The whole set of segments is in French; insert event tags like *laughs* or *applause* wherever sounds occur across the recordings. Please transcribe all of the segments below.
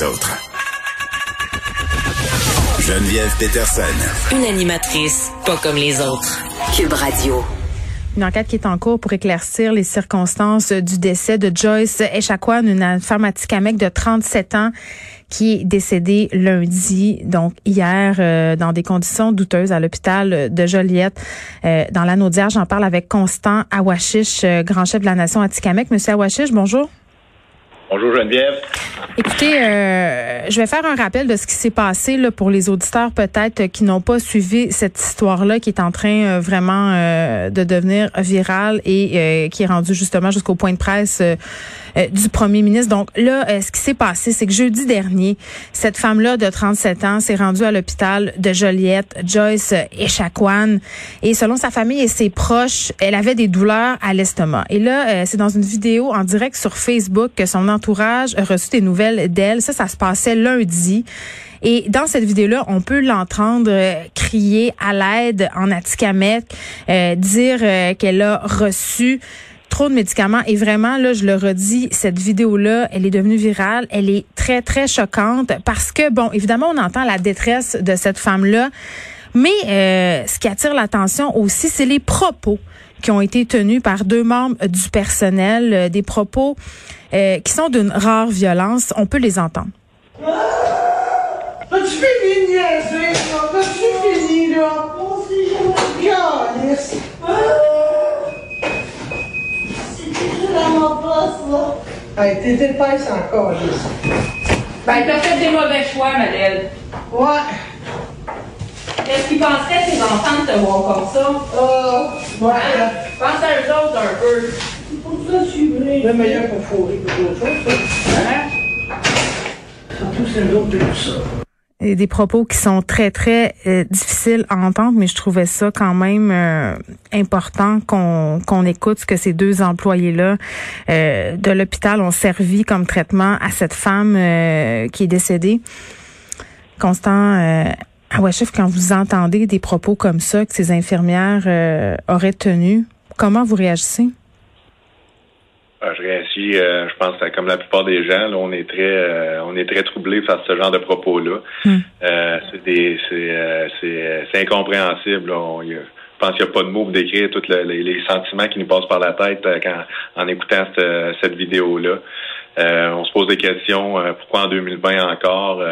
les autres. Geneviève Peterson. Une animatrice pas comme les autres. Cube Radio. Une enquête qui est en cours pour éclaircir les circonstances du décès de Joyce Echaquan, une femme à de 37 ans qui est décédée lundi, donc hier, euh, dans des conditions douteuses à l'hôpital de Joliette, euh, dans la Naudière. J'en parle avec Constant Awashish, euh, grand chef de la nation Atikamekw. Monsieur Awashish, bonjour. Bonjour Geneviève. Écoutez, euh, je vais faire un rappel de ce qui s'est passé là, pour les auditeurs peut-être qui n'ont pas suivi cette histoire-là qui est en train euh, vraiment euh, de devenir virale et qui est rendue justement jusqu'au point de presse du premier ministre. Donc là, ce qui s'est passé, c'est que jeudi dernier, cette femme-là de 37 ans s'est rendue à l'hôpital de Joliette, Joyce Echaquan, et selon sa famille et ses proches, elle avait des douleurs à l'estomac. Et là, c'est dans une vidéo en direct sur Facebook que son entourage a reçu des nouvelles d'elle. Ça, ça se passait lundi. Et dans cette vidéo-là, on peut l'entendre euh, crier à l'aide en Atikamek, euh, dire euh, qu'elle a reçu trop de médicaments. Et vraiment, là, je le redis, cette vidéo-là, elle est devenue virale. Elle est très, très choquante parce que, bon, évidemment, on entend la détresse de cette femme-là. Mais ce qui attire l'attention aussi, c'est les propos qui ont été tenus par deux membres du personnel, des propos euh, qui sont d'une rare violence. On peut les entendre. Calice! C'est déjà dans mon poste, là. Hey, t'es épaisse encore, là. Ben, t'as fait des mauvais choix, Madeleine. Ouais. Qu'est-ce qu'ils penseraient, ces enfants, de te voir comme ça? Euh, ouais. Hein? Pense à eux autres un peu. Le meilleur pour fourrer que d'autres choses, Hein? Surtout c'est l'autre tout ça. Des propos qui sont très, très euh, difficiles à entendre, mais je trouvais ça quand même euh, important qu'on qu'on écoute ce que ces deux employés-là euh, de l'hôpital ont servi comme traitement à cette femme qui est décédée. Constant ah chef, quand vous entendez des propos comme ça que ces infirmières auraient tenus, comment vous réagissez? Ah, je réagis, euh, je pense, comme la plupart des gens, là, on est très, euh, on est très troublé face à ce genre de propos-là. Hmm. Euh, c'est des, c'est, c'est, incompréhensible. je pense qu'il n'y a pas de mots pour décrire tous les, sentiments qui nous passent par la tête quand, en écoutant cette, cette vidéo-là. on se pose des questions. pourquoi en 2020 encore?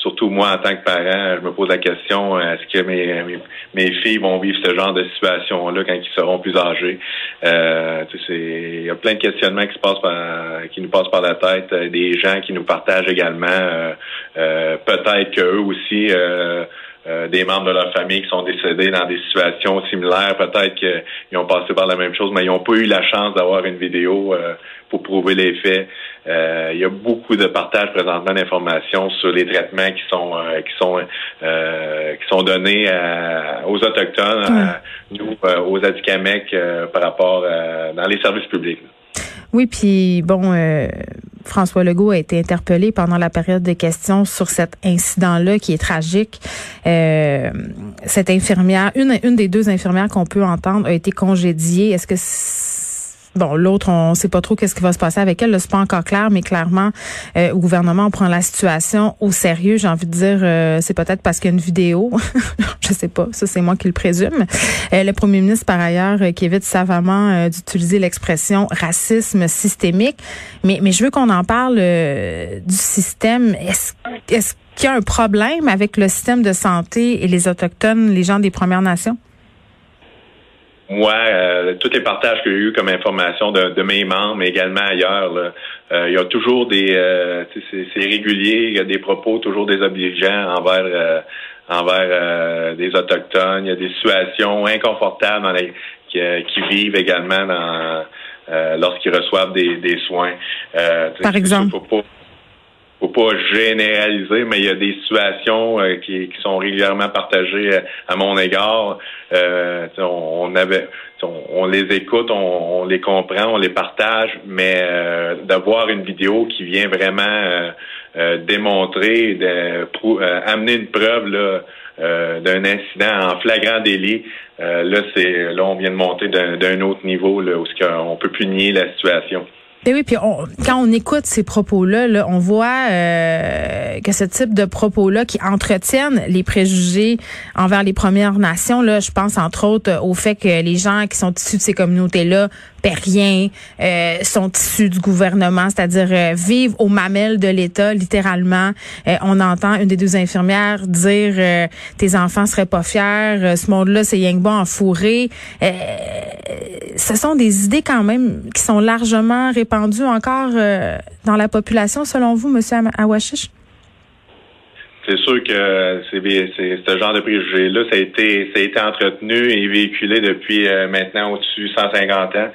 Surtout moi en tant que parent, je me pose la question euh, est-ce que mes, mes, filles vont vivre ce genre de situation-là quand ils seront plus âgés? Euh, Il y a plein de questionnements qui se passent par, qui nous passent par la tête, euh, des gens qui nous partagent également. Euh, peut-être qu'eux aussi. Des membres de leur famille qui sont décédés dans des situations similaires. Peut-être qu'ils ont passé par la même chose, mais ils n'ont pas eu la chance d'avoir une vidéo pour prouver les faits. Euh, il y a beaucoup de partage présentement d'informations sur les traitements qui sont euh, qui sont euh, qui sont donnés aux autochtones, nous, aux Atikamekw par rapport dans les services publics. Oui, puis bon, François Legault a été interpellé pendant la période des questions sur cet incident-là qui est tragique. cette infirmière, une, une des deux infirmières qu'on peut entendre, a été congédiée. Est-ce que Bon, l'autre, on ne sait pas trop qu'est-ce qui va se passer avec elle. C'est pas encore clair, mais clairement, euh, au gouvernement, on prend la situation au sérieux. J'ai envie de dire, euh, c'est peut-être parce qu'il y a une vidéo. *laughs* je sais pas. Ça, c'est moi qui le présume. Euh, le premier ministre, par ailleurs, qui évite savamment d'utiliser l'expression racisme systémique. Mais, mais je veux qu'on en parle du système. Est-ce, est-ce qu'il y a un problème avec le système de santé et les autochtones, les gens des Premières Nations? Moi, euh, tous les partages que j'ai eu comme information de, de, mes membres, mais également ailleurs, euh, il y a toujours des, euh, c'est régulier, il y a des propos toujours désobligeants envers envers des autochtones. Il y a des situations inconfortables dans les, qui, vivent également dans lorsqu'ils reçoivent des, des soins. Par exemple? faut pas généraliser, mais il y a des situations euh, qui, qui, sont régulièrement partagées euh, à, mon égard. Euh, on, avait, on, les écoute, on, les comprend, on les partage, mais euh, d'avoir une vidéo qui vient vraiment démontrer, de, amener une preuve là, d'un incident en flagrant délit, là c'est là on vient de monter d'un autre niveau là, où on peut plus nier la situation. Ben oui, puis quand on écoute ces propos-là, là, on voit euh, que ce type de propos-là qui entretiennent les préjugés envers les Premières Nations, là, je pense entre autres au fait que les gens qui sont issus de ces communautés-là paient rien, euh, sont issus du gouvernement, c'est-à-dire euh, vivent aux mamelles de l'État, littéralement. on entend une des deux infirmières dire tes enfants seraient pas fiers, ce monde-là c'est yang bon en fourré. ce sont des idées quand même qui sont largement répandu encore euh, dans la population, selon vous, Monsieur Awashish? Sûr que c'est ce genre de préjugés-là, ça a été ça a été entretenu et véhiculé depuis euh, maintenant au-dessus de 150 ans.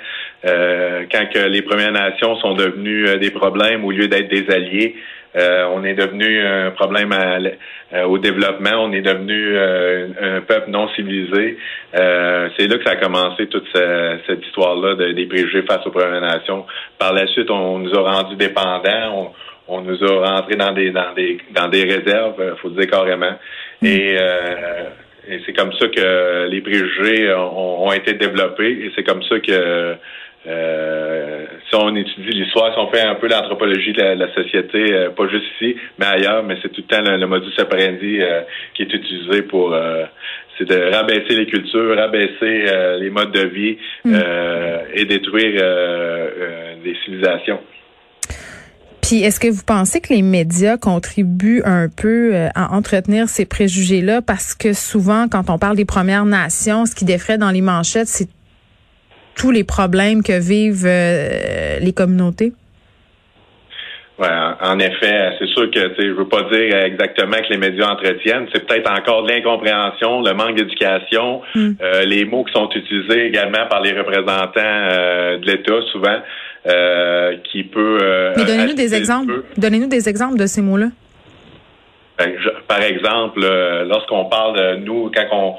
Euh, quand que les Premières Nations sont devenues des problèmes au lieu d'être des alliés, euh, on est devenu un problème euh, au développement. On est devenu euh, un peuple non civilisé. c'est là que ça a commencé toute cette histoire-là des préjugés face aux Premières Nations. Par la suite, on nous a rendus dépendants. On, nous a rentrés dans des dans des dans des réserves, faut dire carrément. Mm. Et, c'est comme ça que les préjugés ont, ont été développés. Et c'est comme ça que euh, si on étudie l'histoire, si on fait un peu l'anthropologie de la, société, euh, pas juste ici, mais ailleurs, mais c'est tout le temps le, modus operandi euh, qui est utilisé pour c'est de rabaisser les cultures, rabaisser les modes de vie mm. et détruire les civilisations. Puis, est-ce que vous pensez que les médias contribuent un peu à entretenir ces préjugés-là? Parce que souvent, quand on parle des Premières Nations, ce qui défrait dans les manchettes, c'est tous les problèmes que vivent euh, les communautés? Ouais, en effet, c'est sûr que je veux pas dire exactement que les médias entretiennent. C'est peut-être encore de l'incompréhension, le manque d'éducation, hmm. euh, les mots qui sont utilisés également par les représentants euh, de l'État souvent, qui peut. Mais donnez-nous des exemples. Donnez-nous des exemples de ces mots-là. Ben, par exemple, lorsqu'on parle de nous, quand on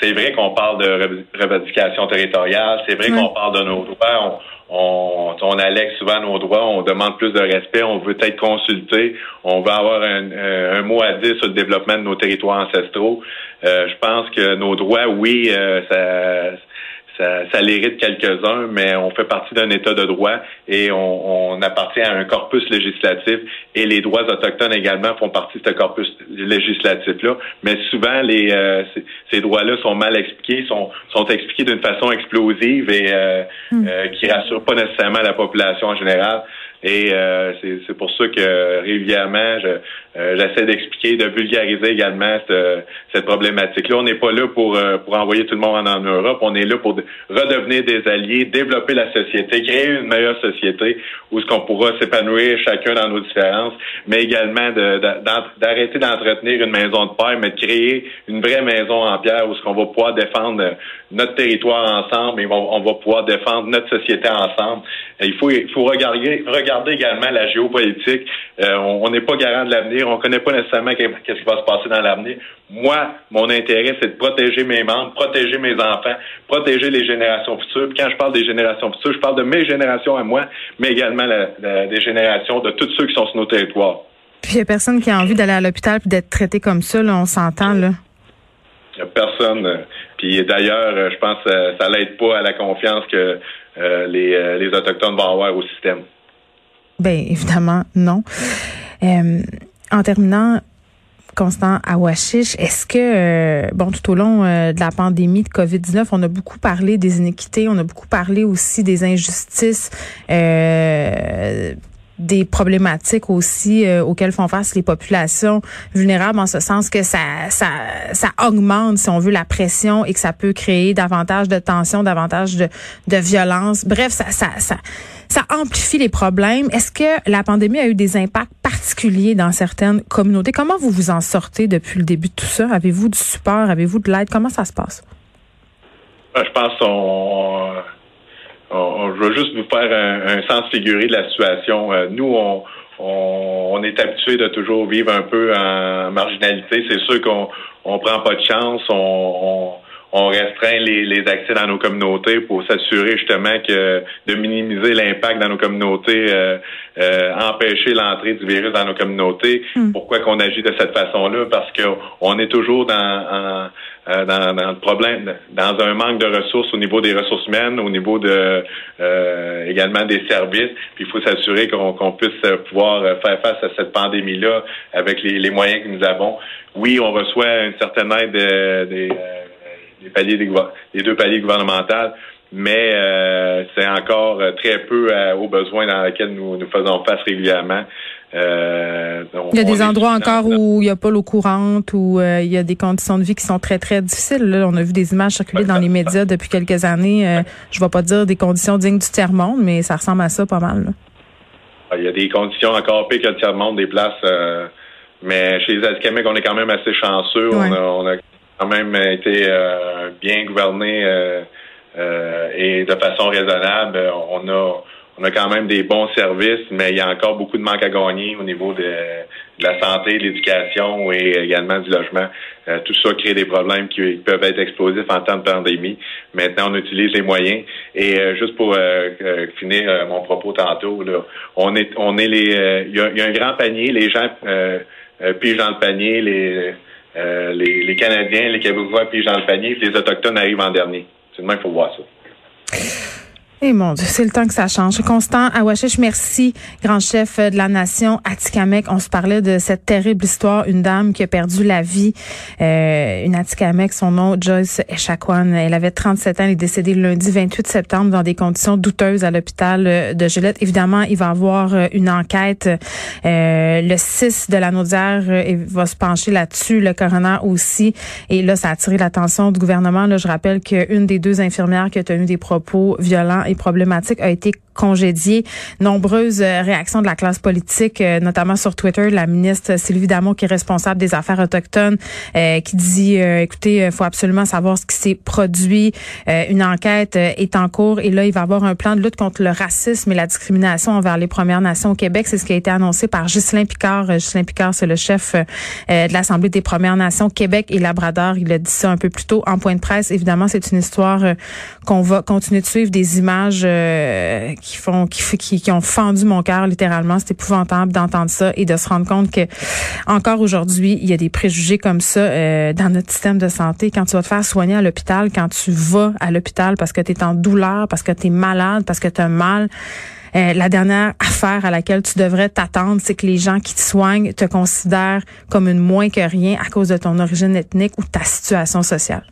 c'est vrai qu'on parle de revendication territoriale, c'est vrai qu'on parle de nos droits, on, on, allègue souvent nos droits, on demande plus de respect, on veut être consulté, on veut avoir un, un, mot à dire sur le développement de nos territoires ancestraux. Euh, je pense que nos droits, oui, euh, ça ça, ça l'hérite quelques-uns, mais on fait partie d'un État de droit et on, on, appartient à un corpus législatif et les droits autochtones également font partie de ce corpus législatif-là. Mais souvent, les euh, ces, droits-là sont mal expliqués, sont, sont expliqués d'une façon explosive et euh, hmm. euh, qui rassure pas nécessairement la population en général. Et euh, c'est pour ça que régulièrement, euh, j'essaie d'expliquer, de vulgariser également cette, cette problématique-là. On n'est pas là pour, euh, pour envoyer tout le monde en, Europe. On est là pour redevenir des alliés, développer la société, créer une meilleure société où ce qu'on pourra s'épanouir chacun dans nos différences, mais également d'arrêter d'entretenir une maison de paix, mais de créer une vraie maison en pierre où ce qu'on va pouvoir défendre notre territoire ensemble et on, va pouvoir défendre notre société ensemble. il faut, il faut regarder, regarder également la géopolitique. Euh, on n'est pas garant de l'avenir. On ne connaît pas nécessairement qu'est-ce qui va se passer dans l'avenir. Moi, mon intérêt, c'est de protéger mes membres, protéger mes enfants, protéger les générations futures. Puis quand je parle des générations futures, je parle de mes générations à moi, mais également des générations de tous ceux qui sont sur nos territoires. Puis il n'y a personne qui a envie d'aller à l'hôpital et d'être traité comme ça, là, on s'entend, là. Il n'y a personne. Euh, puis d'ailleurs, euh, je pense que ça, l'aide pas à la confiance que les, les Autochtones vont avoir au système. Ben évidemment non. Euh, en terminant, Constant Awashish, est-ce que, euh, bon, tout au long euh, de la pandémie de COVID-19, on a beaucoup parlé des inéquités, on a beaucoup parlé aussi des injustices, des problématiques aussi auxquelles font face les populations vulnérables, en ce sens que ça, ça, ça augmente, si on veut, la pression et que ça peut créer davantage de tensions, davantage de, de violence. Bref, ça, ça, ça ça amplifie les problèmes. Est-ce que la pandémie a eu des impacts particuliers dans certaines communautés? Comment vous vous en sortez depuis le début de tout ça? Avez-vous du support? Avez-vous de l'aide? Comment ça se passe? Ben, je pense qu'on on, je veux juste vous faire un, sens figuré de la situation. Euh, nous, on, on, est habitué de toujours vivre un peu en marginalité. C'est sûr qu'on on prend pas de chance. On, on restreint les, les, accès dans nos communautés pour s'assurer justement que de minimiser l'impact dans nos communautés, euh, euh, empêcher l'entrée du virus dans nos communautés. Hmm. Pourquoi qu'on agit de cette façon-là? Parce que on est toujours dans, euh, dans, dans, le problème, dans un manque de ressources au niveau des ressources humaines, au niveau de également des services. Puis il faut s'assurer qu'on puisse pouvoir faire face à cette pandémie-là avec les, les, moyens que nous avons. Oui, on reçoit une certaine aide des les paliers des, deux paliers gouvernementaux, mais euh, c'est encore euh, très peu euh, aux besoins dans lesquels nous, nous faisons face régulièrement. il y a des endroits encore où il n'y a pas l'eau courante, où il y a des conditions de vie qui sont très, très difficiles. Là, on a vu des images circuler dans les médias depuis quelques années. je ne vais pas dire des conditions dignes du tiers-monde, mais ça ressemble à ça pas mal. Ah, il y a des conditions encore pires que le tiers-monde, des places. mais chez les Atikamekw, on est quand même assez chanceux. on a quand même été euh, bien gouverné euh, euh, et de façon raisonnable. On a on a quand même des bons services, mais il y a encore beaucoup de manque à gagner au niveau de, la santé, de l'éducation et également du logement. tout ça crée des problèmes qui peuvent être explosifs en temps de pandémie. Maintenant, on utilise les moyens. Et juste pour finir mon propos tantôt, là, on est on est les il y, a, un grand panier, les gens pigent dans le panier, les euh, les, les, Canadiens, les Québécois puis dans le panier, puis les Autochtones arrivent en dernier. C'est il faut voir ça. Eh mon Dieu, c'est le temps que ça change. Constant Awashish, merci, grand chef de la nation Atikamek. On se parlait de cette terrible histoire, une dame qui a perdu la vie, euh, une Atikamek, son nom Joyce Echaquan. Elle avait 37 ans, elle est décédée le lundi 28 septembre dans des conditions douteuses à l'hôpital de Gillette. Évidemment, il va y avoir euh, une enquête euh, le 6 de la Naudière il va se pencher là-dessus, le coroner aussi. Et là, ça a attiré l'attention du gouvernement. Là, je rappelle qu'une des deux infirmières qui a tenu des propos violents problématique a été congédiée. Nombreuses euh, réactions de la classe politique, euh, notamment sur Twitter, la ministre Sylvie Damon, qui est responsable des affaires autochtones, euh, qui dit, écoutez, il faut absolument savoir ce qui s'est produit. une enquête est en cours et là, il va y avoir un plan de lutte contre le racisme et la discrimination envers les Premières Nations au Québec. C'est ce qui a été annoncé par Ghislain Picard. Ghislain Picard, c'est le chef de l'Assemblée des Premières Nations Québec et Labrador. Il a dit ça un peu plus tôt en point de presse. Évidemment, c'est une histoire qu'on va continuer de suivre des images qui font qui, qui, qui ont fendu mon cœur littéralement. C'est épouvantable d'entendre ça et de se rendre compte que encore aujourd'hui, il y a des préjugés comme ça euh, dans notre système de santé. Quand tu vas te faire soigner à l'hôpital, quand tu vas à l'hôpital parce que tu es en douleur, parce que tu es malade, parce que tu as mal, euh, la dernière affaire à laquelle tu devrais t'attendre, c'est que les gens qui te soignent te considèrent comme une moins que rien à cause de ton origine ethnique ou ta situation sociale.